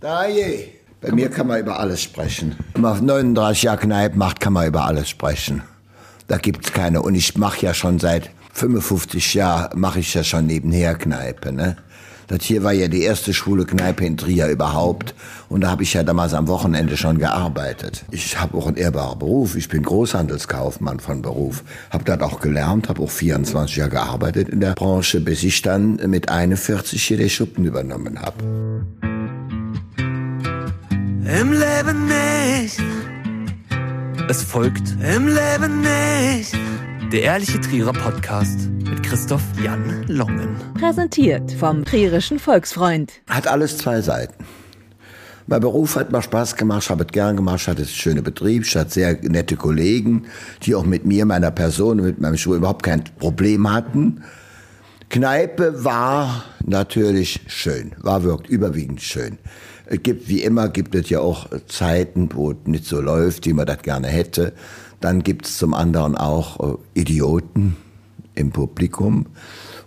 Da je. Bei mir kann man über alles sprechen. Wenn man auf 39 Jahre Kneipe macht, kann man über alles sprechen. Da gibt's keine. Und ich mache ja schon seit 55 Jahren, mache ich ja schon nebenher Kneipe. Ne? Das hier war ja die erste schwule Kneipe in Trier überhaupt. Und da habe ich ja damals am Wochenende schon gearbeitet. Ich habe auch einen ehrbaren Beruf. Ich bin Großhandelskaufmann von Beruf. Habe dort auch gelernt, habe auch 24 Jahre gearbeitet in der Branche, bis ich dann mit 41 hier den Schuppen übernommen habe. Im Leben nicht. Es folgt Im Leben nicht. der ehrliche Trierer Podcast mit Christoph Jan Longen. Präsentiert vom Trierischen Volksfreund. Hat alles zwei Seiten. Mein Beruf hat mir Spaß gemacht, ich habe es gern gemacht, ich hatte einen schönen Betrieb, ich hatte sehr nette Kollegen, die auch mit mir, meiner Person, mit meinem Schuh überhaupt kein Problem hatten. Kneipe war natürlich schön, war wirklich überwiegend schön. Es gibt, wie immer, gibt es ja auch Zeiten, wo es nicht so läuft, wie man das gerne hätte. Dann gibt es zum anderen auch äh, Idioten im Publikum.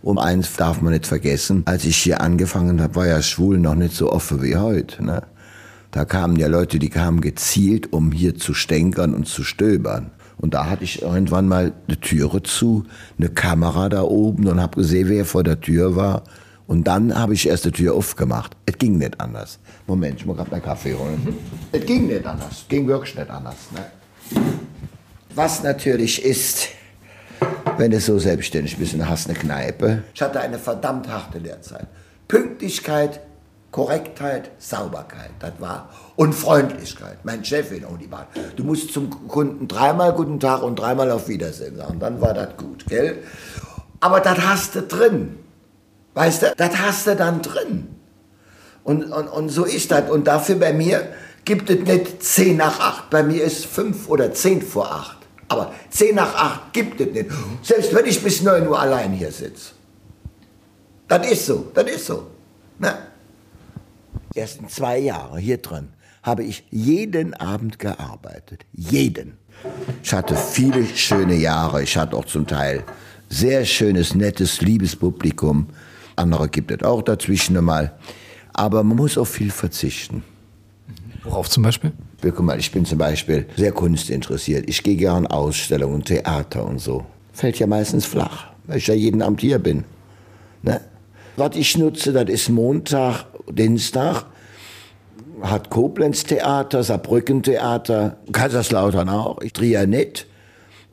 Um eins darf man nicht vergessen, als ich hier angefangen habe, war ja Schwul noch nicht so offen wie heute. Ne? Da kamen ja Leute, die kamen gezielt, um hier zu stänkern und zu stöbern. Und da hatte ich irgendwann mal eine Türe zu, eine Kamera da oben und habe gesehen, wer vor der Tür war. Und dann habe ich erst die Tür aufgemacht. Es ging nicht anders. Moment, ich muss gerade meinen Kaffee holen. Es ging nicht anders. Es ging wirklich nicht anders. Ne? Was natürlich ist, wenn du so selbstständig bist und hast eine Kneipe. Ich hatte eine verdammt harte Lehrzeit. Pünktlichkeit, Korrektheit, Sauberkeit, das war. Und Freundlichkeit. Mein Chefin auch die Bahn. Du musst zum Kunden dreimal guten Tag und dreimal auf Wiedersehen sagen. Dann war das gut, gell? Aber das hast du drin. Weißt du, das hast du dann drin. Und, und, und so ist das. Und dafür bei mir gibt es nicht 10 nach 8. Bei mir ist 5 oder 10 vor 8. Aber 10 nach 8 gibt es nicht. Selbst wenn ich bis 9 Uhr allein hier sitze. Das ist so, das ist so. Na? Die ersten zwei Jahre hier drin habe ich jeden Abend gearbeitet. Jeden. Ich hatte viele schöne Jahre. Ich hatte auch zum Teil sehr schönes, nettes, liebes Publikum. Andere gibt es auch dazwischen mal. Aber man muss auf viel verzichten. Worauf zum Beispiel? Guck mal, ich bin zum Beispiel sehr kunstinteressiert. Ich gehe gern Ausstellungen, Theater und so. Fällt ja meistens flach, weil ich ja jeden Abend hier bin. Ne? Was ich nutze, das ist Montag, Dienstag, hat Koblenz Theater, Saarbrücken Theater, Kaiserslautern auch, ich Trier nicht.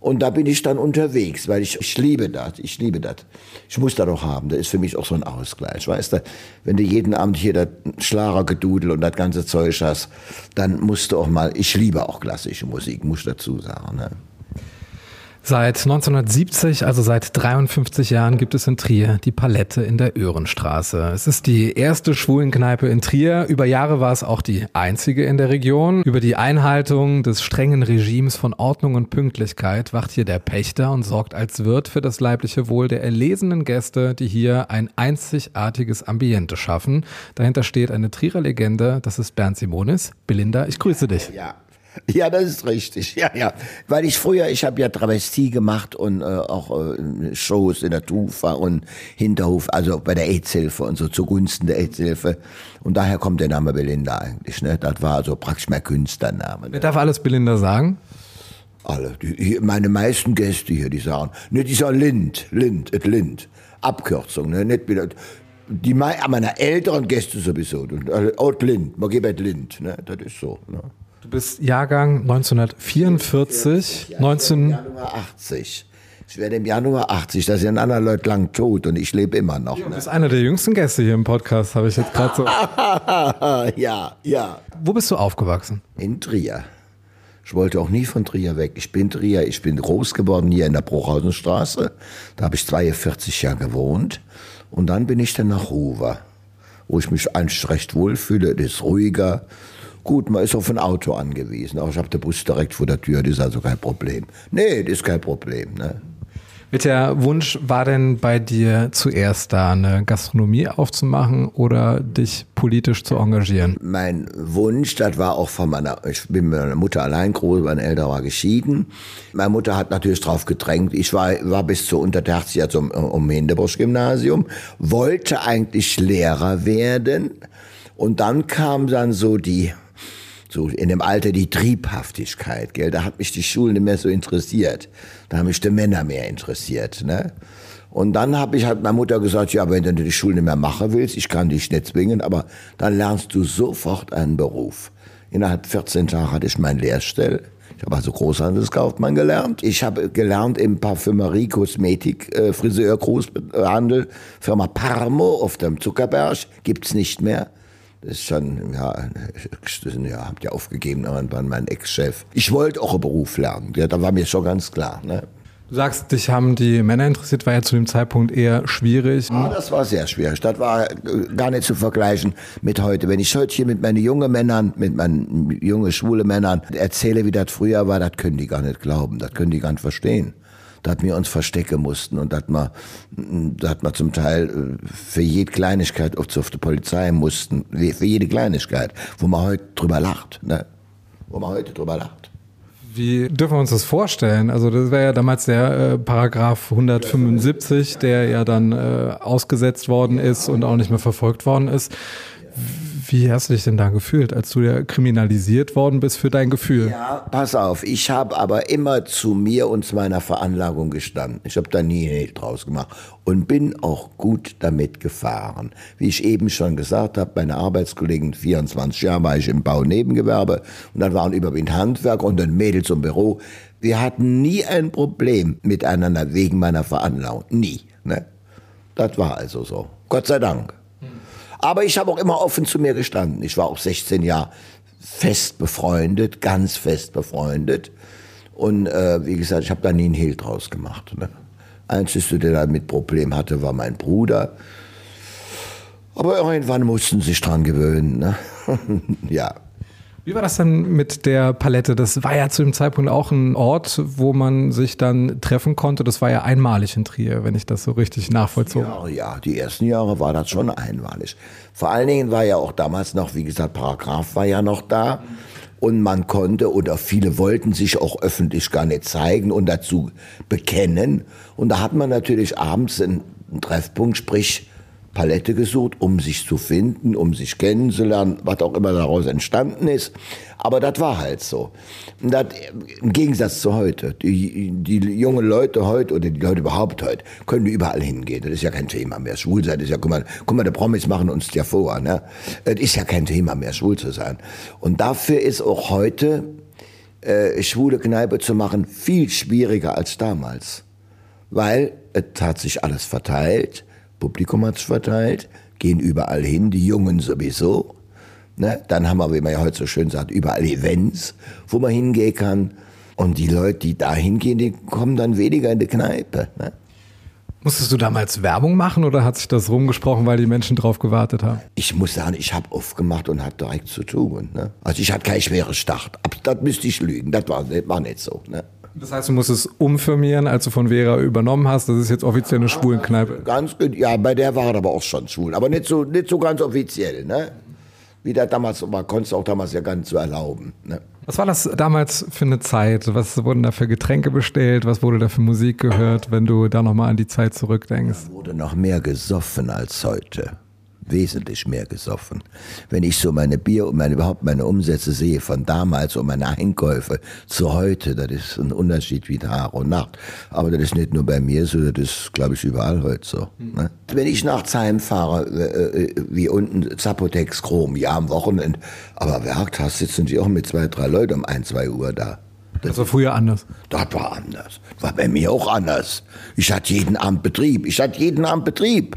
Und da bin ich dann unterwegs, weil ich, ich liebe das, ich liebe das. Ich muss das doch haben, das ist für mich auch so ein Ausgleich, weißt du. Wenn du jeden Abend hier das Schlagergedudel und das ganze Zeug hast, dann musst du auch mal, ich liebe auch klassische Musik, muss ich dazu sagen. Ne? Seit 1970, also seit 53 Jahren, gibt es in Trier die Palette in der Öhrenstraße. Es ist die erste Schwulenkneipe in Trier. Über Jahre war es auch die einzige in der Region. Über die Einhaltung des strengen Regimes von Ordnung und Pünktlichkeit wacht hier der Pächter und sorgt als Wirt für das leibliche Wohl der erlesenen Gäste, die hier ein einzigartiges Ambiente schaffen. Dahinter steht eine Trierer Legende, das ist Bernd Simonis. Belinda, ich grüße dich. Ja. Ja, das ist richtig. Ja, ja. Weil ich früher, ich habe ja Travestie gemacht und äh, auch äh, Shows in der Tufa und Hinterhof, also bei der AIDS-Hilfe und so zugunsten der AIDS-Hilfe. Und daher kommt der Name Belinda eigentlich. Ne? Das war also praktisch mein Künstlername. Wer darf alles Belinda sagen? Alle. Die, meine meisten Gäste hier, die sagen, ne, die sagen Lind, Lind, et Lind. Abkürzung, ne? Nicht wieder. Die meiner älteren Gäste sowieso. Ort Lind, man geht Lind, ne? Das ist so. Ne? Du bist Jahrgang 1944, 19... Januar 80. Ich werde im Januar 80, da sind andere Leute lang tot und ich lebe immer noch. Du Ne? bist einer der jüngsten Gäste hier im Podcast, habe ich jetzt gerade so. ja, ja. Wo bist du aufgewachsen? In Trier. Ich wollte auch nie von Trier weg. Ich bin Trier, ich bin groß geworden hier in der Bruchhausenstraße. Da habe ich 42 Jahre gewohnt. Und dann bin ich dann nach Ruwer, wo ich mich eigentlich recht wohl fühle. Das ist ruhiger. Gut, man ist auf ein Auto angewiesen. Auch ich habe den Bus direkt vor der Tür, das ist also kein Problem. Nee, das ist kein Problem. Ne? Welcher Wunsch war denn bei dir zuerst da, eine Gastronomie aufzumachen oder dich politisch zu engagieren? Mein Wunsch, das war auch von meiner, ich bin mit meiner Mutter allein groß, mein Eltern war geschieden. Meine Mutter hat natürlich drauf gedrängt. Ich war, war bis zur Untertertia zum um Hindenburg-Gymnasium, wollte eigentlich Lehrer werden. Und dann kam dann so die, so in dem Alter die Triebhaftigkeit, gell? Da hat mich die Schule nicht mehr so interessiert. Da haben mich die Männer mehr interessiert, ne? Und dann habe ich halt meiner Mutter gesagt, ja, wenn du die Schule nicht mehr machen willst, ich kann dich nicht zwingen, aber dann lernst du sofort einen Beruf. Innerhalb 14 Tagen hatte ich mein Lehrstell. Ich habe also Großhandelskaufmann gelernt. Ich habe gelernt im Parfümerie, Kosmetik, äh, Friseur, Großhandel, Firma Parmo auf dem Zuckerberg. Gibt's nicht mehr. Das ist schon, ja, ja habt ihr aufgegeben, irgendwann mein Ex-Chef. Ich wollte auch einen Beruf lernen. Ja, da war mir schon ganz klar. Ne? Du sagst, dich haben die Männer interessiert, war ja zu dem Zeitpunkt eher schwierig. Ja, das war sehr schwierig. Das war äh, gar nicht zu vergleichen mit heute. Wenn ich heute hier mit meinen jungen Männern, mit meinen jungen schwule Männern erzähle, wie das früher war, das können die gar nicht glauben. Das können die gar nicht verstehen. Dass wir uns verstecken mussten und dass wir, dass wir zum Teil äh, für jede Kleinigkeit auf die Polizei mussten. Für jede Kleinigkeit. Wo man heute drüber lacht. Ne? Wo man heute drüber lacht. Wie dürfen wir uns das vorstellen? Also das wäre ja damals der äh, Paragraph 175, der ja dann äh, ausgesetzt worden ist und auch nicht mehr verfolgt worden ist. Wie hast du dich denn da gefühlt, als du ja kriminalisiert worden bist für dein Gefühl? Ja, pass auf, ich habe aber immer zu mir und zu meiner Veranlagung gestanden. Ich habe da nie Hehl draus gemacht und bin auch gut damit gefahren. Wie ich eben schon gesagt habe, meine Arbeitskollegen, 24 Jahre war ich im Bau-Nebengewerbe und dann waren überwiegend Handwerk und dann Mädels im Büro. Wir hatten nie ein Problem miteinander wegen meiner Veranlagung. Nie. Ne? Das war also so. Gott sei Dank. Aber ich habe auch immer offen zu mir gestanden. Ich war auch 16 Jahre fest befreundet, ganz fest befreundet. Und äh, wie gesagt, ich habe da nie einen Hehl draus gemacht. Ne? Einzigste, der damit Problem hatte, war mein Bruder. Aber irgendwann mussten sie sich dran gewöhnen. Ne? ja. Wie war das denn mit der Palette? Das war ja zu dem Zeitpunkt auch ein Ort, wo man sich dann treffen konnte. Das war ja einmalig in Trier, wenn ich das so richtig nachvollzogen habe. Ja, ja, die ersten Jahre war das schon einmalig. Vor allen Dingen war ja auch damals noch, wie gesagt, Paragraph war ja noch da. Und man konnte oder viele wollten sich auch öffentlich gar nicht zeigen und dazu bekennen. Und da hat man natürlich abends einen Treffpunkt, sprich Palette gesucht, um sich zu finden, um sich kennenzulernen, was auch immer daraus entstanden ist. Aber das war halt so. Das, Im Gegensatz zu heute. Die, die jungen Leute heute oder die Leute überhaupt heute können überall hingehen. Das ist ja kein Thema mehr. Schwul sein ist ja, guck mal, guck mal, die Promis machen uns ja vor. Ne? Das ist ja kein Thema mehr, schwul zu sein. Und dafür ist auch heute äh, schwule Kneipe zu machen viel schwieriger als damals. Weil es hat sich alles verteilt Publikum hat's verteilt, gehen überall hin, die Jungen sowieso. Ne? Dann haben wir, wie man ja heute so schön sagt, überall Events, wo man hingehen kann. Und die Leute, die da hingehen, die kommen dann weniger in die Kneipe. Ne? Musstest du damals Werbung machen oder hat sich das rumgesprochen, weil die Menschen drauf gewartet haben? Ich muss sagen, ich habe aufgemacht und hatte direkt zu tun. Ne? Also ich hatte keinen schweren Start. Das müsste ich lügen. Das war, war nicht so. Ne? Das heißt, du musst es umfirmieren, als du von Vera übernommen hast. Das ist jetzt offiziell eine Schwulenkneipe. Ganz gut, ja, bei der war er aber auch schon schwul. Aber nicht so, nicht so ganz offiziell, ne? Wie das damals war, konntest du auch damals ja gar nicht so erlauben. Ne? Was war das damals für eine Zeit? Was wurden da für Getränke bestellt? Was wurde da für Musik gehört, wenn du da nochmal an die Zeit zurückdenkst? Da wurde noch mehr gesoffen als heute wesentlich mehr gesoffen. Wenn ich so meine Bier und meine, überhaupt meine Umsätze sehe von damals und meine Einkäufe zu heute, das ist ein Unterschied wie Tag und Nacht. Aber das ist nicht nur bei mir so, das ist, glaube ich, überall heute so. Ne? Wenn ich nachts heimfahre, äh, äh, wie unten Zapotex Chrom, ja, am Wochenende, aber Werktag sitzen die auch mit zwei, drei Leuten um ein, zwei Uhr da. Das war früher anders. Das war anders. War bei mir auch anders. Ich hatte jeden Abend Betrieb. Ich hatte jeden Abend Betrieb.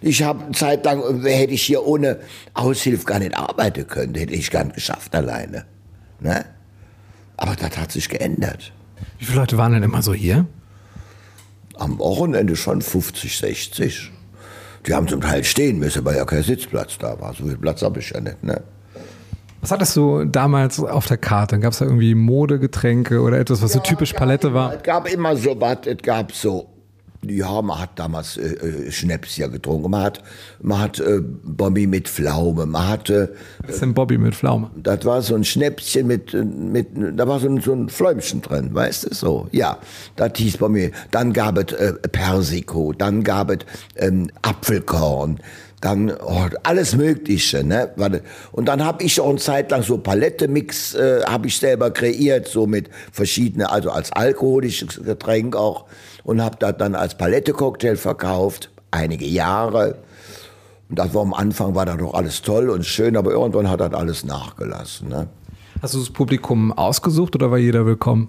Ich habe eine Zeit lang, hätte ich hier ohne Aushilfe gar nicht arbeiten können, hätte ich gar nicht geschafft alleine. Ne? Aber das hat sich geändert. Wie viele Leute waren denn immer so hier? Am Wochenende schon 50, 60. Die haben zum Teil stehen müssen, weil ja kein Sitzplatz da war. So viel Platz habe ich ja nicht. Ne? Was hattest du damals auf der Karte? Gab es da irgendwie Modegetränke oder etwas, was ja, so typisch Palette war? Es gab immer so was, es gab so ja, man hat damals äh, äh, Schnaps ja getrunken. Man hat, man hat äh, Bobby mit Pflaume. Man hatte. Äh, Was ist denn Bobby mit Pflaume? Das war so ein Schnäpschen mit, mit da war so ein, so ein Fläumchen drin, weißt du so? Ja, das hieß Bobby. Dann gab es äh, Persiko, dann gab es ähm, Apfelkorn, dann oh, alles Mögliche. Ne? Und dann habe ich auch eine Zeit lang so Palettemix äh, habe ich selber kreiert, so mit verschiedenen, also als alkoholisches Getränk auch und habe das dann als Palette-Cocktail verkauft, einige Jahre. Und das war am Anfang war das doch alles toll und schön, aber irgendwann hat das alles nachgelassen. Ne? Hast du das Publikum ausgesucht oder war jeder willkommen?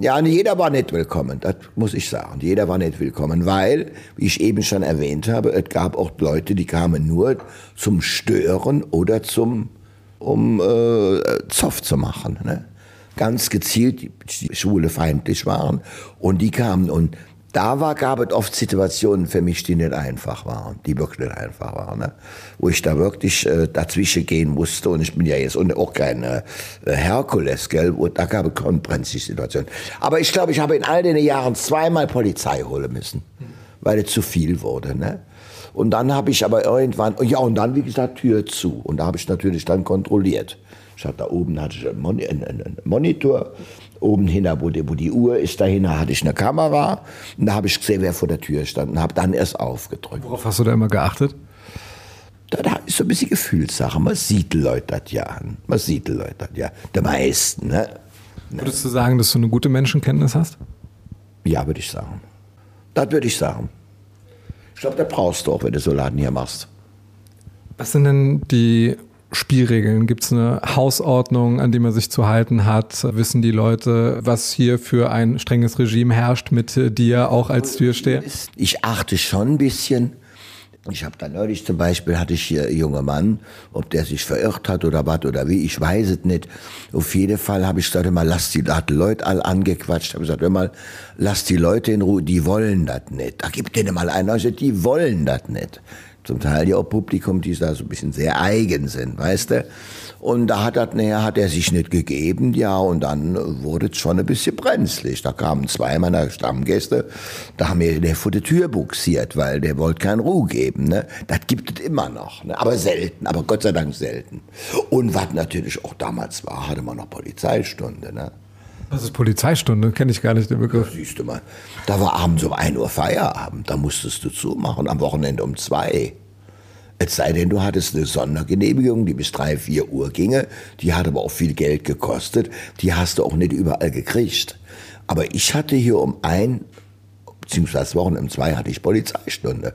Ja, jeder war nicht willkommen, das muss ich sagen. Jeder war nicht willkommen, weil, wie ich eben schon erwähnt habe, es gab auch Leute, die kamen nur zum Stören oder zum, um äh, Zoff zu machen. Ne? Ganz gezielt, Schwule feindlich waren. Und die kamen und da war, gab es oft Situationen für mich, die nicht einfach waren, die wirklich nicht einfach waren, ne? wo ich da wirklich äh, dazwischen gehen musste und ich bin ja jetzt und auch kein äh, Herkules, gell, wo, da gab es brenzlige Situationen. Aber ich glaube, ich habe in all den Jahren zweimal Polizei holen müssen, weil es zu viel wurde. Ne? Und dann habe ich aber irgendwann, ja und dann wie gesagt Tür zu und da habe ich natürlich dann kontrolliert. Ich hatte da oben hatte ich einen, Mon einen, einen Monitor oben hin, wo die, wo die Uhr ist, dahin hatte ich eine Kamera. Und da habe ich gesehen, wer vor der Tür stand und habe dann erst aufgedrückt. Worauf hast du da immer geachtet? Da, ist so ein bisschen Gefühlssache. Man sieht Leute das ja an. Man sieht Leute das ja. Die meisten, ne? Würdest du sagen, dass du eine gute Menschenkenntnis hast? Ja, würde ich sagen. Das würde ich sagen. Ich glaube, da brauchst du auch, wenn du so Laden hier machst. Was sind denn die Spielregeln? Gibt es eine Hausordnung, an die man sich zu halten hat? Wissen die Leute, was hier für ein strenges Regime herrscht mit dir auch als Türsteher? Ich achte schon ein bisschen. Ich habe da neulich zum Beispiel, hatte ich hier einen jungen Mann, ob der sich verirrt hat oder was oder wie, ich weiß es nicht. Auf jeden Fall habe ich gesagt, immer, lass die, da hat Leute all angequatscht, habe gesagt, immer, lass die Leute in Ruhe, die wollen das nicht. Da gibt denen mal einer, die wollen das nicht zum Teil ja auch Publikum, die da so ein bisschen sehr eigen sind, weißt du? Und da hat, er, naja, hat er sich nicht gegeben, ja, und dann wurde es schon ein bisschen brenzlig. Da kamen zwei meiner Stammgäste, da haben mir der vor die Tür buxiert, weil der wollte keinen Ruhe geben. Ne? Das gibt es immer noch, ne? aber selten, aber Gott sei Dank selten. Und was natürlich auch damals war, hatte man noch Polizeistunde. Ne? Was ist Polizeistunde? Kenne ich gar nicht den Begriff. Siehst du mal, da war abends um 1 Uhr Feierabend, da musstest du zumachen, am Wochenende um 2. Es sei denn, du hattest eine Sondergenehmigung, die bis 3, 4 Uhr ginge, die hat aber auch viel Geld gekostet, die hast du auch nicht überall gekriegt. Aber ich hatte hier um ein, beziehungsweise Wochen um zwei hatte ich Polizeistunde.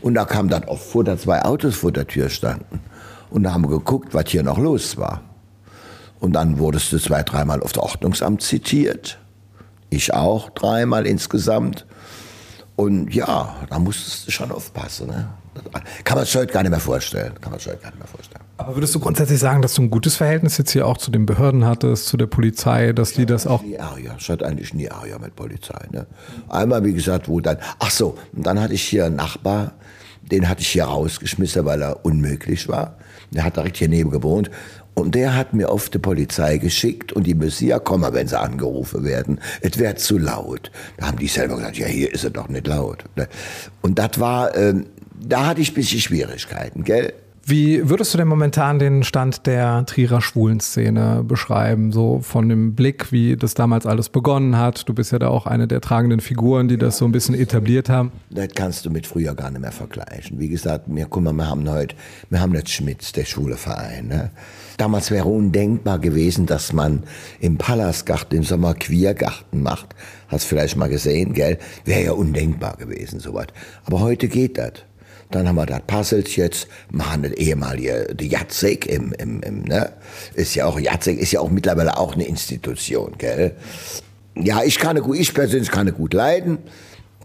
Und da kam dann oft vor, da zwei Autos vor der Tür standen. Und da haben wir geguckt, was hier noch los war. Und dann wurdest du zwei, dreimal auf das Ordnungsamt zitiert. Ich auch dreimal insgesamt. Und ja, da musstest du schon aufpassen. Ne? Kann man sich heute gar nicht mehr vorstellen. Kann man sich heute gar nicht mehr vorstellen. Aber würdest du grundsätzlich sagen, dass du ein gutes Verhältnis jetzt hier auch zu den Behörden hattest, zu der Polizei, dass die das auch. Nie Ärger. Ich hatte eigentlich nie Ärger mit Polizei. Ne? Einmal, wie gesagt, wo dann. Ach so, und dann hatte ich hier einen Nachbar, den hatte ich hier rausgeschmissen, weil er unmöglich war. Der hat direkt hier neben gewohnt. Und der hat mir auf die Polizei geschickt und die müssen ja kommen, wenn sie angerufen werden. Es wäre zu laut. Da haben die selber gesagt, ja, hier ist es doch nicht laut. Und das war, ähm, da hatte ich ein bisschen Schwierigkeiten, gell? Wie würdest du denn momentan den Stand der Trierer Schwulenszene beschreiben? So von dem Blick, wie das damals alles begonnen hat. Du bist ja da auch eine der tragenden Figuren, die das so ein bisschen etabliert haben. Das kannst du mit früher gar nicht mehr vergleichen. Wie gesagt, wir, guck mal, wir haben heute, wir haben jetzt Schmitz, der schwule Verein. Ne? Damals wäre undenkbar gewesen, dass man im Palastgarten im Sommer Queergarten macht. Hast vielleicht mal gesehen, gell? Wäre ja undenkbar gewesen, sowas. Aber heute geht das. Dann haben wir das Puzzles jetzt, machen das ehemalige die Jacek im, im, im, ne? Ist ja auch, Jacek ist ja auch mittlerweile auch eine Institution, gell? Ja, ich kann gut, ich persönlich kann gut leiden,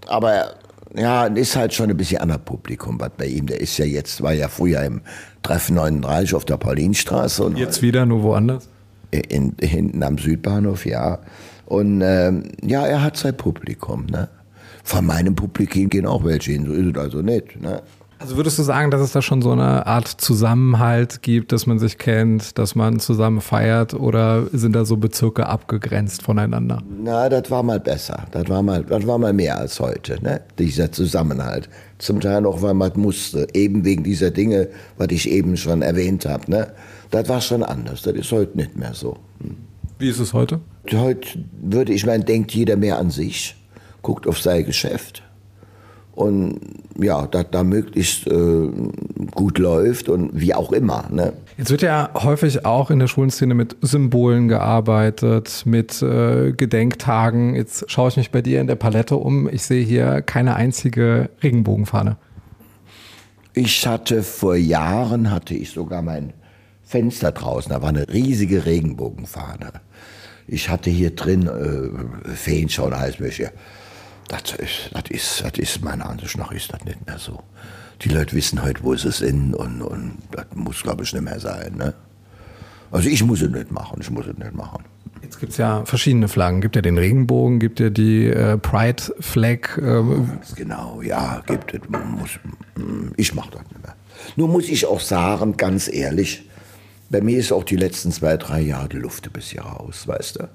aber ja, ist halt schon ein bisschen anderes Publikum, was bei ihm, der ist ja jetzt, war ja früher im Treffen 39 auf der Paulinstraße. Und jetzt wieder, nur woanders? In, hinten am Südbahnhof, ja. Und ähm, ja, er hat sein Publikum, ne? Von meinem Publikum gehen auch welche hin, so ist es also nicht, ne? Also würdest du sagen, dass es da schon so eine Art Zusammenhalt gibt, dass man sich kennt, dass man zusammen feiert oder sind da so Bezirke abgegrenzt voneinander? Na, das war mal besser. Das war mal, das war mal mehr als heute, ne? dieser Zusammenhalt. Zum Teil auch, weil man musste, eben wegen dieser Dinge, was ich eben schon erwähnt habe. Ne? Das war schon anders. Das ist heute nicht mehr so. Hm. Wie ist es heute? Heute würde ich meinen, denkt jeder mehr an sich, guckt auf sein Geschäft und ja, dass da möglichst äh, gut läuft und wie auch immer. Ne? Jetzt wird ja häufig auch in der Schulenszene mit Symbolen gearbeitet, mit äh, Gedenktagen. Jetzt schaue ich mich bei dir in der Palette um. Ich sehe hier keine einzige Regenbogenfahne. Ich hatte vor Jahren, hatte ich sogar mein Fenster draußen, da war eine riesige Regenbogenfahne. Ich hatte hier drin äh, Feenschau und alles mögliche. Das ist, das ist, das ist meiner Ansicht nach ist das nicht mehr so. Die Leute wissen heute, wo sie sind und, und das muss, glaube ich, nicht mehr sein. Ne? Also ich muss es nicht machen, ich muss es nicht machen. Jetzt gibt es ja verschiedene Flaggen. Gibt ja den Regenbogen, gibt ja die äh, Pride Flag. Ähm. Genau, ja, gibt es. Muss, ich mache das nicht mehr. Nur muss ich auch sagen, ganz ehrlich, bei mir ist auch die letzten zwei, drei Jahre die Luft ein bisschen raus, weißt du?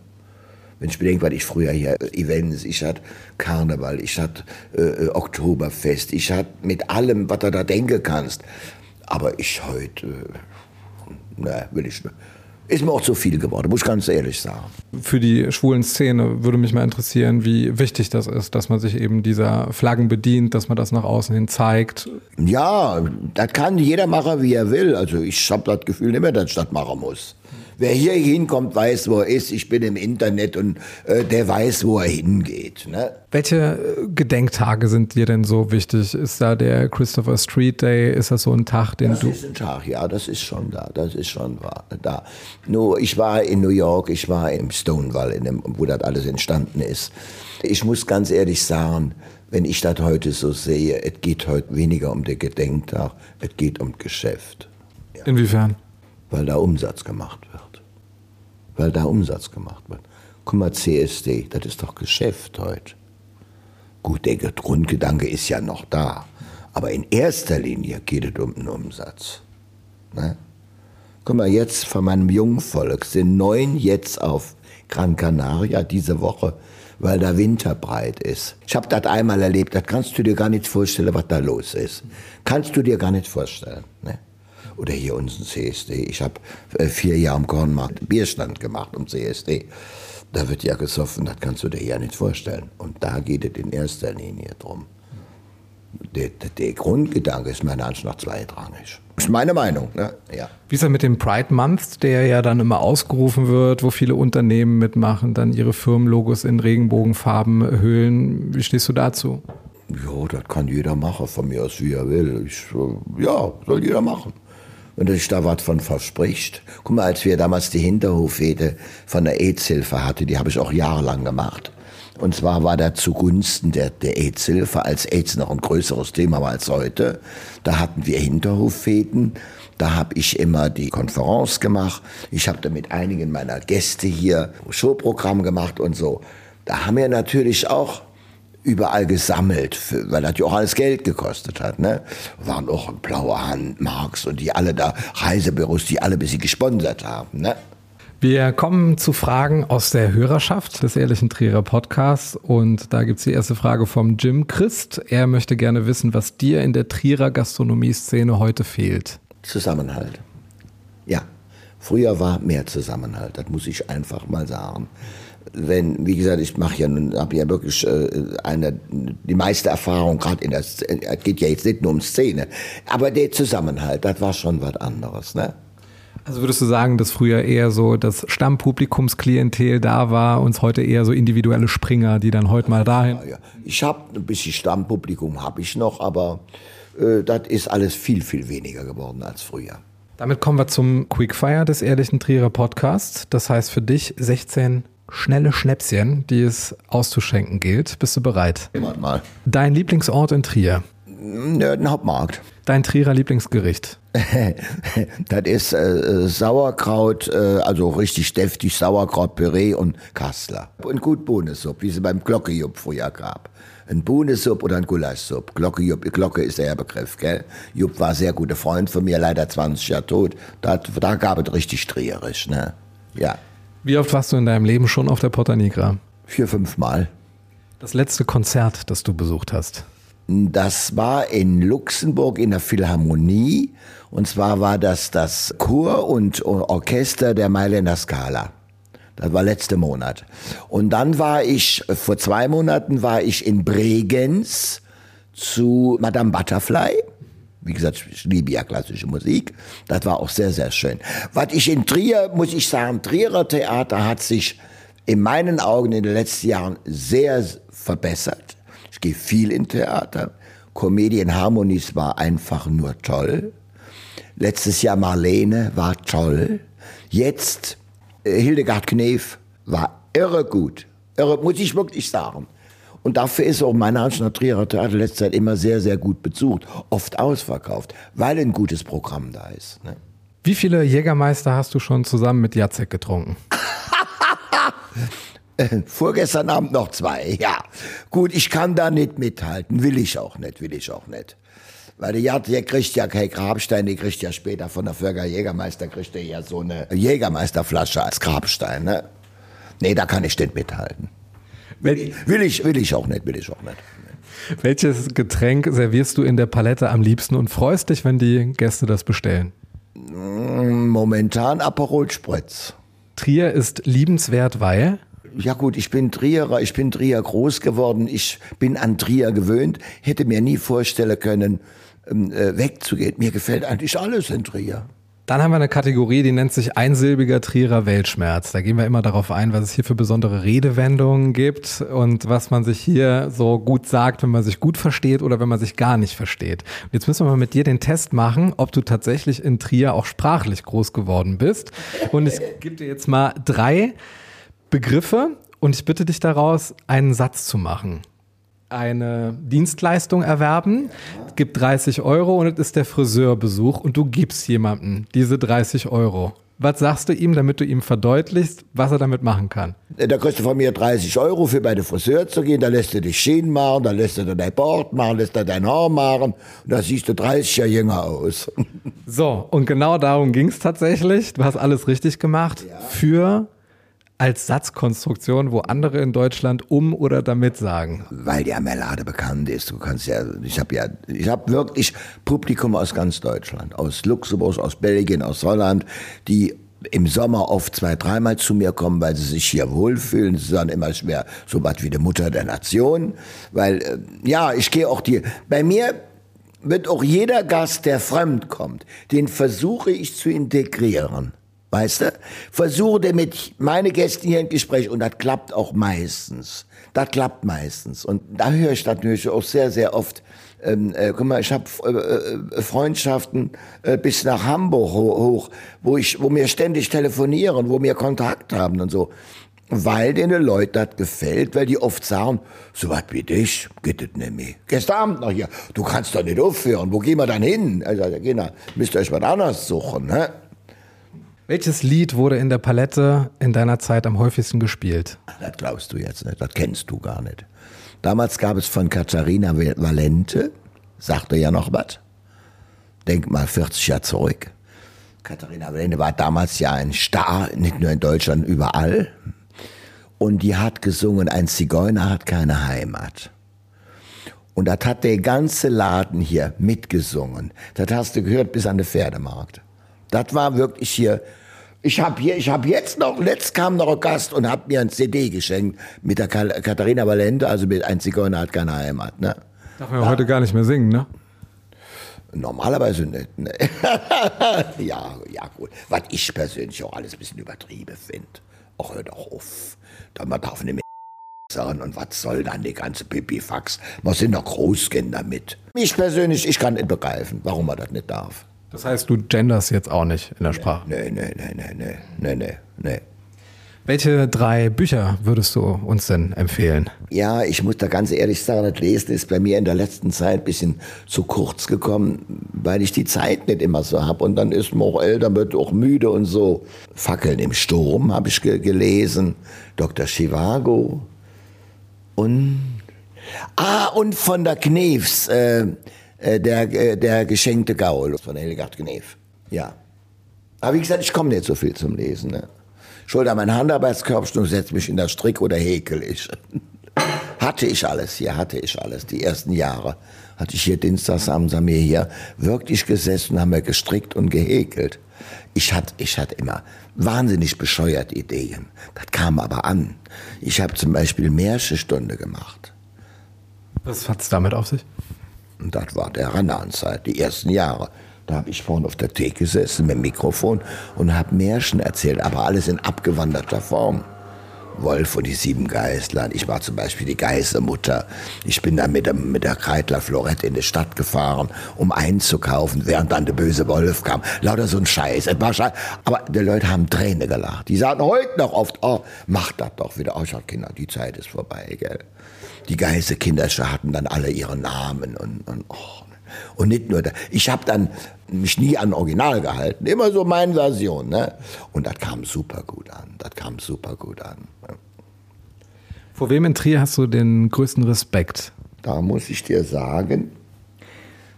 Wenn ich bedenke, was ich früher hier Events, ich hatte Karneval, ich hatte äh, Oktoberfest, ich hatte mit allem, was du da denken kannst. Aber ich heute, äh, ne, will ich nicht. Ist mir auch zu viel geworden, muss ich ganz ehrlich sagen. Für die schwulen Szene würde mich mal interessieren, wie wichtig das ist, dass man sich eben dieser Flaggen bedient, dass man das nach außen hin zeigt. Ja, das kann jeder machen, wie er will. Also ich habe das Gefühl nicht mehr, dass ich das machen muss. Wer hier hinkommt, weiß, wo er ist. Ich bin im Internet und äh, der weiß, wo er hingeht. Ne? Welche äh, Gedenktage sind dir denn so wichtig? Ist da der Christopher Street Day? Ist das so ein Tag, den das du. Das ist ein Tag, ja, das ist schon da. Das ist schon da. Nur, ich war in New York, ich war im Stonewall, in dem, wo das alles entstanden ist. Ich muss ganz ehrlich sagen, wenn ich das heute so sehe, es geht heute weniger um den Gedenktag, es geht um Geschäft. Ja. Inwiefern? Weil da Umsatz gemacht wird. Weil da Umsatz gemacht wird. Guck mal, CSD, das ist doch Geschäft heute. Gut, der Grundgedanke ist ja noch da. Aber in erster Linie geht es um den Umsatz. Ne? Guck mal, jetzt von meinem Jungvolk sind neun jetzt auf Gran Canaria diese Woche, weil der Winter breit ist. Ich habe das einmal erlebt, das kannst du dir gar nicht vorstellen, was da los ist. Kannst du dir gar nicht vorstellen. Ne? Oder hier unseren CSD. Ich habe äh, vier Jahre am Kornmarkt Bierstand gemacht um CSD. Da wird ja gesoffen, das kannst du dir ja nicht vorstellen. Und da geht es in erster Linie drum. Der, der, der Grundgedanke ist meiner Ansicht nach zweitrangig. Das ist meine Meinung. Ne? Ja. Wie ist er mit dem Pride Month, der ja dann immer ausgerufen wird, wo viele Unternehmen mitmachen, dann ihre Firmenlogos in Regenbogenfarben hüllen? Wie stehst du dazu? Ja, das kann jeder machen, von mir aus, wie er will. Ich, ja, soll jeder machen wenn du dich da was von verspricht. Guck mal, als wir damals die Hinterhofrede von der AIDS-Hilfe hatte, die habe ich auch jahrelang gemacht. Und zwar war da zugunsten der, der AIDS-Hilfe, als AIDS noch ein größeres Thema war als heute. Da hatten wir Hinterhoffäden. Da habe ich immer die Konferenz gemacht. Ich habe da mit einigen meiner Gäste hier Showprogramm gemacht und so. Da haben wir natürlich auch überall gesammelt, für, weil das ja auch alles Geld gekostet hat. Ne? Waren auch Blaue Hand, Marx und die alle da, Reisebüros, die alle ein bisschen gesponsert haben. Ne? Wir kommen zu Fragen aus der Hörerschaft des Ehrlichen Trierer Podcasts und da gibt's die erste Frage vom Jim Christ. Er möchte gerne wissen, was dir in der Trierer Gastronomie-Szene heute fehlt. Zusammenhalt. Ja, früher war mehr Zusammenhalt, das muss ich einfach mal sagen wenn, wie gesagt, ich mache ja, habe ja wirklich äh, eine, die meiste Erfahrung, gerade in der, es geht ja jetzt nicht nur um Szene, aber der Zusammenhalt, das war schon was anderes, ne? Also würdest du sagen, dass früher eher so das Stammpublikumsklientel da war und heute eher so individuelle Springer, die dann heute mal dahin? Ja, ja. Ich habe ein bisschen Stammpublikum, habe ich noch, aber äh, das ist alles viel, viel weniger geworden als früher. Damit kommen wir zum Quickfire des Ehrlichen Trierer Podcasts. Das heißt für dich 16 schnelle Schnäpschen, die es auszuschenken gilt. Bist du bereit? Immer mal. Dein Lieblingsort in Trier? Nörden Hauptmarkt. Dein Trierer Lieblingsgericht? das ist äh, Sauerkraut, äh, also richtig deftig Sauerkrautpüree und Kassler. Und gut Bohnensuppe, wie sie beim Glockejupp früher gab. Ein Bohnensuppe oder ein Gulaschsuppe. Glocke, Jupp, Glocke ist der Begriff, gell? Jupp war sehr guter Freund von mir, leider 20 Jahre tot. Da, da gab es richtig trierisch, ne? Ja. Wie oft warst du in deinem Leben schon auf der Porta Nigra? Vier, fünf Mal. Das letzte Konzert, das du besucht hast? Das war in Luxemburg in der Philharmonie. Und zwar war das das Chor und Orchester der Mailänder Scala. Das war letzte Monat. Und dann war ich, vor zwei Monaten war ich in Bregenz zu Madame Butterfly. Wie gesagt, ich liebe ja klassische Musik. Das war auch sehr, sehr schön. Was ich in Trier, muss ich sagen, Trierer Theater hat sich in meinen Augen in den letzten Jahren sehr verbessert. Ich gehe viel in Theater. Comedian Harmonies war einfach nur toll. Letztes Jahr Marlene war toll. Jetzt äh, Hildegard Knef war irre gut. Irre, muss ich wirklich sagen. Und dafür ist auch mein Anschlag Trierer Theater letzte Zeit immer sehr, sehr gut besucht. Oft ausverkauft, weil ein gutes Programm da ist. Ne? Wie viele Jägermeister hast du schon zusammen mit Jacek getrunken? Vorgestern Abend noch zwei, ja. Gut, ich kann da nicht mithalten. Will ich auch nicht, will ich auch nicht. Weil der Jacek kriegt ja kein Grabstein, die kriegt ja später von der Förger Jägermeister, kriegt er ja so eine Jägermeisterflasche als Grabstein, ne? Nee, da kann ich nicht mithalten. Will ich, will ich, will ich auch nicht, will ich auch nicht. Welches Getränk servierst du in der Palette am liebsten und freust dich, wenn die Gäste das bestellen? Momentan Aperol Spritz. Trier ist liebenswert, weil? Ja gut, ich bin Trierer, ich bin Trier groß geworden, ich bin an Trier gewöhnt, hätte mir nie vorstellen können, ähm, äh, wegzugehen. Mir gefällt eigentlich alles in Trier. Dann haben wir eine Kategorie, die nennt sich einsilbiger Trierer Weltschmerz. Da gehen wir immer darauf ein, was es hier für besondere Redewendungen gibt und was man sich hier so gut sagt, wenn man sich gut versteht oder wenn man sich gar nicht versteht. Und jetzt müssen wir mal mit dir den Test machen, ob du tatsächlich in Trier auch sprachlich groß geworden bist. Und ich gebe dir jetzt mal drei Begriffe und ich bitte dich daraus, einen Satz zu machen eine Dienstleistung erwerben, gibt 30 Euro und es ist der Friseurbesuch und du gibst jemandem diese 30 Euro. Was sagst du ihm, damit du ihm verdeutlichst, was er damit machen kann? Da kriegst du von mir 30 Euro für bei den Friseur zu gehen, da lässt du dich Schienen machen, da lässt du dein Bord machen, lässt du dein Haar machen und da siehst du 30 Jahre jünger aus. So, und genau darum ging es tatsächlich. Du hast alles richtig gemacht. Ja. Für als Satzkonstruktion, wo andere in Deutschland um oder damit sagen? Weil die Marmelade bekannt ist. Du kannst ja, ich habe ja, ich habe wirklich Publikum aus ganz Deutschland, aus Luxemburg, aus Belgien, aus Holland, die im Sommer oft zwei, dreimal zu mir kommen, weil sie sich hier wohlfühlen. Sie sagen immer schwer, so was wie die Mutter der Nation. Weil, äh, ja, ich gehe auch die, bei mir wird auch jeder Gast, der fremd kommt, den versuche ich zu integrieren. Weißt du? Versuche damit meine Gäste hier ein Gespräch und das klappt auch meistens. Das klappt meistens. Und da höre ich natürlich auch sehr, sehr oft. Ähm, äh, guck mal, ich habe äh, äh, Freundschaften äh, bis nach Hamburg ho hoch, wo ich, wo mir ständig telefonieren, wo wir Kontakt haben und so. Weil den Leuten das gefällt, weil die oft sagen, so was wie dich, geht das nicht mehr. Gestern Abend noch hier, du kannst doch nicht aufhören, wo gehen wir dann hin? Also, Kinder, müsst ihr euch was anderes suchen, ne? Welches Lied wurde in der Palette in deiner Zeit am häufigsten gespielt? Das glaubst du jetzt nicht, das kennst du gar nicht. Damals gab es von Katharina Valente, sagte ja noch was, denk mal 40 Jahre zurück. Katharina Valente war damals ja ein Star, nicht nur in Deutschland, überall. Und die hat gesungen, ein Zigeuner hat keine Heimat. Und das hat der ganze Laden hier mitgesungen. Das hast du gehört bis an den Pferdemarkt. Das war wirklich hier ich habe hier, ich habe jetzt noch, letzt kam noch ein Gast und hat mir ein CD geschenkt mit der Katharina Valente, also mit ein Zigeuner hat keine Heimat, ne? Darf man ja. heute gar nicht mehr singen, ne? Normalerweise nicht, ne? ja, ja, gut. Was ich persönlich auch alles ein bisschen übertrieben finde. Ach, hör doch auf. Man darf nicht mehr sagen und was soll dann die ganze Pipifax? Man sind doch Großkinder mit. Ich persönlich, ich kann nicht begreifen, warum man das nicht darf. Das heißt, du genders jetzt auch nicht in der Sprache? Nee, nee, nee, nee, nee, nee, nee, nee. Welche drei Bücher würdest du uns denn empfehlen? Ja, ich muss da ganz ehrlich sagen, das Lesen ist bei mir in der letzten Zeit ein bisschen zu kurz gekommen, weil ich die Zeit nicht immer so habe. Und dann ist man auch älter, wird auch müde und so. Fackeln im Sturm habe ich ge gelesen. Dr. Chivago. Und. Ah, und von der Knefs. Äh, äh, der, äh, der geschenkte Gaul von Hildegard Knef. Ja. Aber wie gesagt, ich komme nicht so viel zum Lesen. Ne? Schulter mein Handarbeitskörperstuhl, setz mich in das Strick oder häkel ich. hatte ich alles hier, hatte ich alles. Die ersten Jahre hatte ich hier Dienstagsabends haben wir hier wirklich gesessen, haben wir gestrickt und gehäkelt. Ich hatte, ich hatte immer wahnsinnig bescheuert Ideen. Das kam aber an. Ich habe zum Beispiel Märchenstunde gemacht. Was hat's damit auf sich? Und das war der Rananzeit, die ersten Jahre. Da habe ich vorne auf der Theke gesessen mit dem Mikrofon und habe Märchen erzählt, aber alles in abgewanderter Form. Wolf und die sieben Geißlein. Ich war zum Beispiel die Geißelmutter. Ich bin dann mit, dem, mit der Kreitler Florette in die Stadt gefahren, um einzukaufen, während dann der böse Wolf kam. Lauter so ein Scheiß. Es war Scheiß. Aber die Leute haben Tränen gelacht. Die sagen heute noch oft, oh, macht das doch wieder. Oh, sag, Kinder, die Zeit ist vorbei, gell. Die Geißelkinder hatten dann alle ihre Namen und, und oh. Und nicht nur, da. ich habe dann mich nie an Original gehalten, immer so meine Version. Ne? Und das kam super gut an, das kam super gut an. Vor wem in Trier hast du den größten Respekt? Da muss ich dir sagen,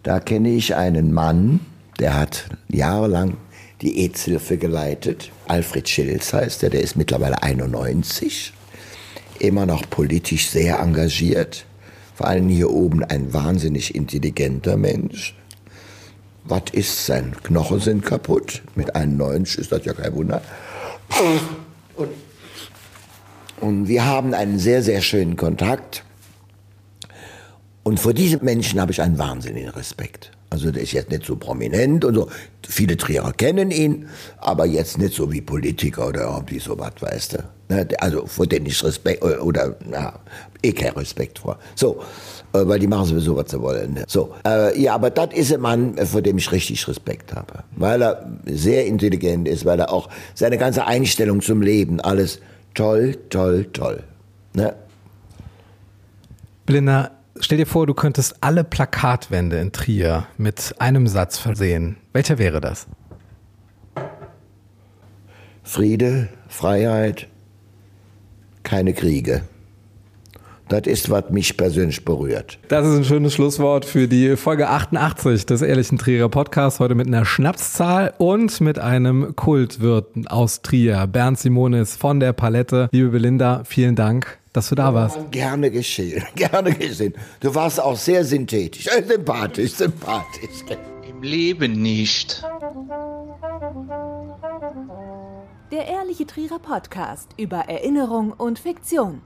da kenne ich einen Mann, der hat jahrelang die EZ-Hilfe geleitet. Alfred Schilz heißt er, der ist mittlerweile 91, immer noch politisch sehr engagiert vor allem hier oben ein wahnsinnig intelligenter Mensch. Was ist sein? Knochen sind kaputt. Mit 91 ist das ja kein Wunder. Und, und wir haben einen sehr, sehr schönen Kontakt. Und vor diesem Menschen habe ich einen wahnsinnigen Respekt. Also der ist jetzt nicht so prominent und so. Viele Trierer kennen ihn, aber jetzt nicht so wie Politiker oder irgendwie sowas, weißt du. Also vor denen ich Respekt, äh, oder na, eh kein Respekt vor. So, äh, weil die machen sowieso, was sie wollen. Ne? So, äh, ja, aber das ist ein Mann, vor dem ich richtig Respekt habe. Weil er sehr intelligent ist, weil er auch seine ganze Einstellung zum Leben, alles toll, toll, toll. Ne? Blinder, Stell dir vor, du könntest alle Plakatwände in Trier mit einem Satz versehen. Welcher wäre das? Friede, Freiheit, keine Kriege. Das ist, was mich persönlich berührt. Das ist ein schönes Schlusswort für die Folge 88 des Ehrlichen Trierer Podcasts. Heute mit einer Schnapszahl und mit einem Kultwirt aus Trier. Bernd Simonis von der Palette. Liebe Belinda, vielen Dank dass du da warst. Gerne geschehen, gerne geschehen. Du warst auch sehr synthetisch, äh, sympathisch, sympathisch. Im Leben nicht. Der Ehrliche Trierer Podcast über Erinnerung und Fiktion.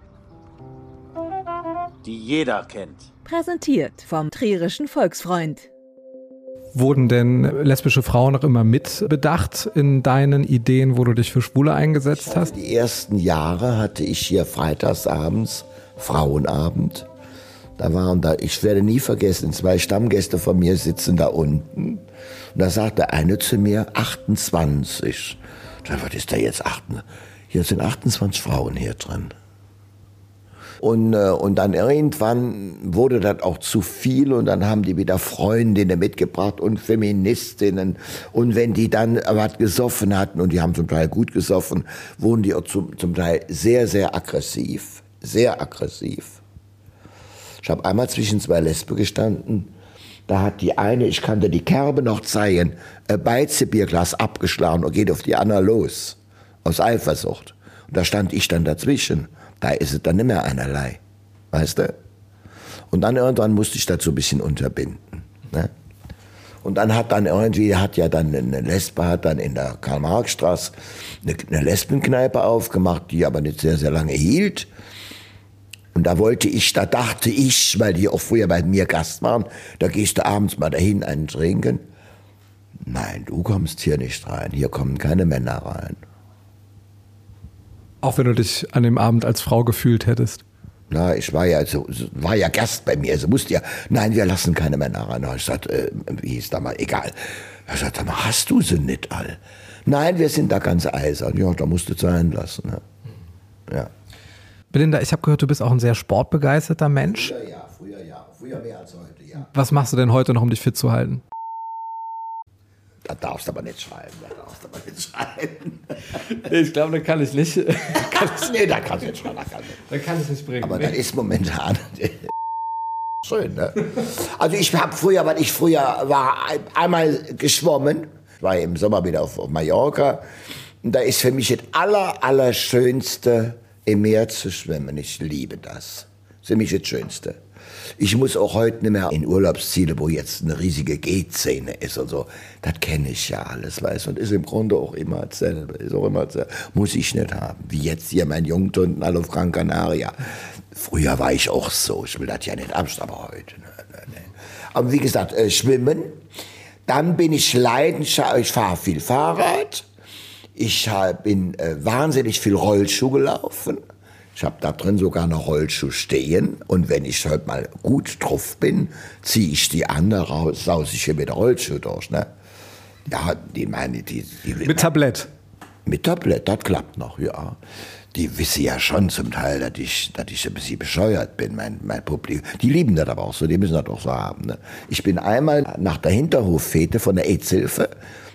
Die jeder kennt. Präsentiert vom Trierischen Volksfreund. Wurden denn lesbische Frauen noch immer mitbedacht in deinen Ideen, wo du dich für Schwule eingesetzt hast? Die ersten Jahre hatte ich hier freitagsabends Frauenabend. Da waren da, ich werde nie vergessen, zwei Stammgäste von mir sitzen da unten. Und da sagte eine zu mir, 28. Da, was ist da jetzt 28? Hier sind 28 Frauen hier drin. Und, äh, und dann irgendwann wurde das auch zu viel und dann haben die wieder Freundinnen mitgebracht und Feministinnen. Und wenn die dann was gesoffen hatten, und die haben zum Teil gut gesoffen, wurden die auch zum, zum Teil sehr, sehr aggressiv. Sehr aggressiv. Ich habe einmal zwischen zwei Lesben gestanden. Da hat die eine, ich kann dir die Kerbe noch zeigen, ein Beizebierglas abgeschlagen und geht auf die andere los. Aus Eifersucht. Und da stand ich dann dazwischen. Da ist es dann nicht mehr einerlei. Weißt du? Und dann irgendwann musste ich dazu ein bisschen unterbinden. Ne? Und dann hat dann irgendwie, hat ja dann eine Lesbe, hat dann in der Karl-Marx-Straße eine, eine Lesbenkneipe aufgemacht, die aber nicht sehr, sehr lange hielt. Und da wollte ich, da dachte ich, weil die auch früher bei mir Gast waren, da gehst du abends mal dahin einen trinken. Nein, du kommst hier nicht rein. Hier kommen keine Männer rein. Auch wenn du dich an dem Abend als Frau gefühlt hättest. Na, ich war ja, so, war ja Gast bei mir. Also musste ja, nein, wir lassen keine Männer rein. Ich sagte, äh, wie hieß da mal, egal. Er sagte, hast du sie nicht all? Nein, wir sind da ganz eisern. Ja, da musst du sein lassen. Ne? Belinda, ich habe gehört, du bist auch ein sehr sportbegeisterter Mensch. Früher ja, früher ja. Früher mehr als heute, ja. Was machst du denn heute noch, um dich fit zu halten? Da darfst du aber nicht schreiben, da darfst du aber nicht schreiben. Ich glaube, da kann ich nicht. kann ich, nee, da kannst du nicht schreiben. Da kann, da kann ich nicht bringen. aber nee. das ist momentan schön, ne? Also ich habe früher, weil ich früher war einmal geschwommen, war im Sommer wieder auf, auf Mallorca. Und da ist für mich das aller, allerschönste im Meer zu schwimmen. Ich liebe das. Das ist für mich das Schönste. Ich muss auch heute nicht mehr in Urlaubsziele, wo jetzt eine riesige G-Szene ist und so. Das kenne ich ja alles, weißt du. Und ist im Grunde auch immer dasselbe. Ist auch immer dasselbe. Muss ich nicht haben. Wie jetzt hier mein Jungtunden auf Gran Canaria. Früher war ich auch so. Ich will das ja nicht abstellen, aber heute. Ne, ne, ne. Aber wie gesagt, äh, schwimmen. Dann bin ich leidenschaftlich, ich fahre viel Fahrrad. Ich hab, bin äh, wahnsinnig viel Rollschuh gelaufen. Ich habe da drin sogar eine Rollschuh stehen. Und wenn ich heute mal gut drauf bin, ziehe ich die andere raus, saus ich hier mit Rollschuh durch. Ne? Ja, die meine, die, die Mit Tablett. mit Tablett, das klappt noch, ja. Die wissen ja schon zum Teil, dass ich, dass ich ein bisschen bescheuert bin, mein, mein Publikum. Die lieben das aber auch so, die müssen das auch so haben. Ne? Ich bin einmal nach der Hinterhoffete von der AIDS-Hilfe,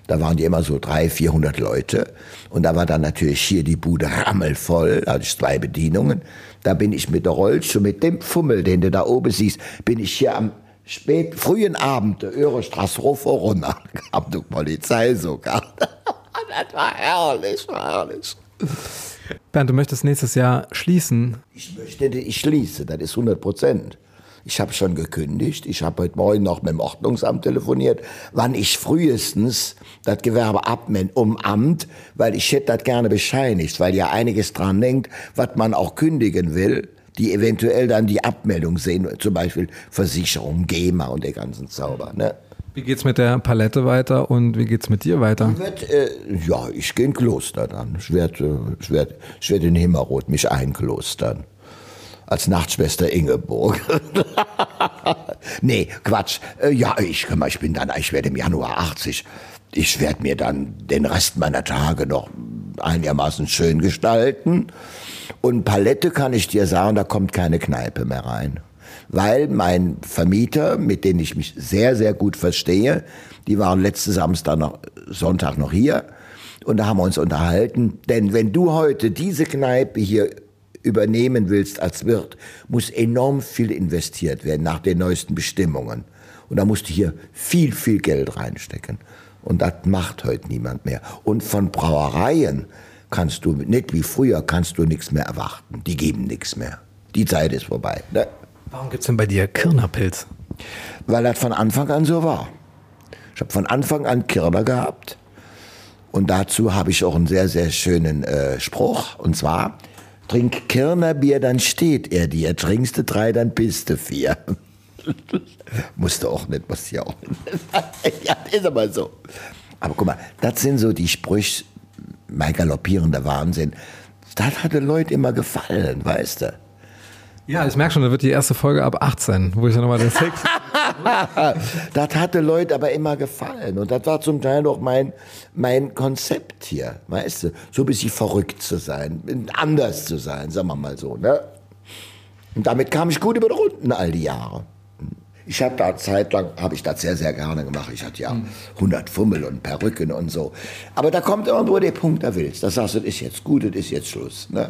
da waren die immer so 300, 400 Leute. Und da war dann natürlich hier die Bude rammelvoll, ich zwei Bedienungen. Da bin ich mit der Rollschuh, mit dem Fummel, den du da oben siehst, bin ich hier am spät, frühen Abend der Örestraße rauf runter. Kam die Polizei sogar. das war herrlich, war herrlich. Bernd, du möchtest nächstes Jahr schließen. Ich möchte, ich schließe, das ist 100 Prozent. Ich habe schon gekündigt. Ich habe heute Morgen noch mit dem Ordnungsamt telefoniert, wann ich frühestens das Gewerbe abmelde um Amt, weil ich hätte das gerne bescheinigt, weil ja einiges dran denkt, was man auch kündigen will, die eventuell dann die Abmeldung sehen, zum Beispiel Versicherung, GEMA und der ganzen Zauber. Ne? Wie geht's mit der Palette weiter und wie geht's mit dir weiter? Wird, äh, ja, ich gehe in Kloster dann. Ich werde äh, ich werd, ich werd in Himmerroth mich einklostern. Als Nachtschwester Ingeborg. nee, Quatsch. Äh, ja, ich, ich bin dann, ich werde im Januar 80. Ich werde mir dann den Rest meiner Tage noch einigermaßen schön gestalten. Und Palette kann ich dir sagen, da kommt keine Kneipe mehr rein. Weil mein Vermieter, mit dem ich mich sehr, sehr gut verstehe, die waren letzten Samstag noch, Sonntag noch hier. Und da haben wir uns unterhalten. Denn wenn du heute diese Kneipe hier übernehmen willst als Wirt, muss enorm viel investiert werden nach den neuesten Bestimmungen. Und da musst du hier viel, viel Geld reinstecken. Und das macht heute niemand mehr. Und von Brauereien kannst du, nicht wie früher, kannst du nichts mehr erwarten. Die geben nichts mehr. Die Zeit ist vorbei. Ne? Warum gibt's denn bei dir Kirnerpilz? Weil das von Anfang an so war. Ich habe von Anfang an Kirner gehabt. Und dazu habe ich auch einen sehr, sehr schönen äh, Spruch. Und zwar, trink Kirnerbier, dann steht er dir. Trinkst du drei, dann bist du vier. Musste auch nicht, muss ja auch nicht. ja, ist aber so. Aber guck mal, das sind so die Sprüche, mein galoppierender Wahnsinn. Das hat den Leuten immer gefallen, weißt du. Ja, ich merke schon, da wird die erste Folge ab 18, wo ich dann nochmal den Sex. das hatte Leute aber immer gefallen. Und das war zum Teil auch mein, mein Konzept hier, weißt du? So ein bisschen verrückt zu sein, anders zu sein, sagen wir mal so, ne? Und damit kam ich gut über die Runden all die Jahre. Ich habe da zeitlang, habe ich das sehr, sehr gerne gemacht. Ich hatte ja 100 Fummel und Perücken und so. Aber da kommt irgendwo der Punkt, da willst. Da sagst du, das ist jetzt gut, das ist jetzt Schluss. Ne?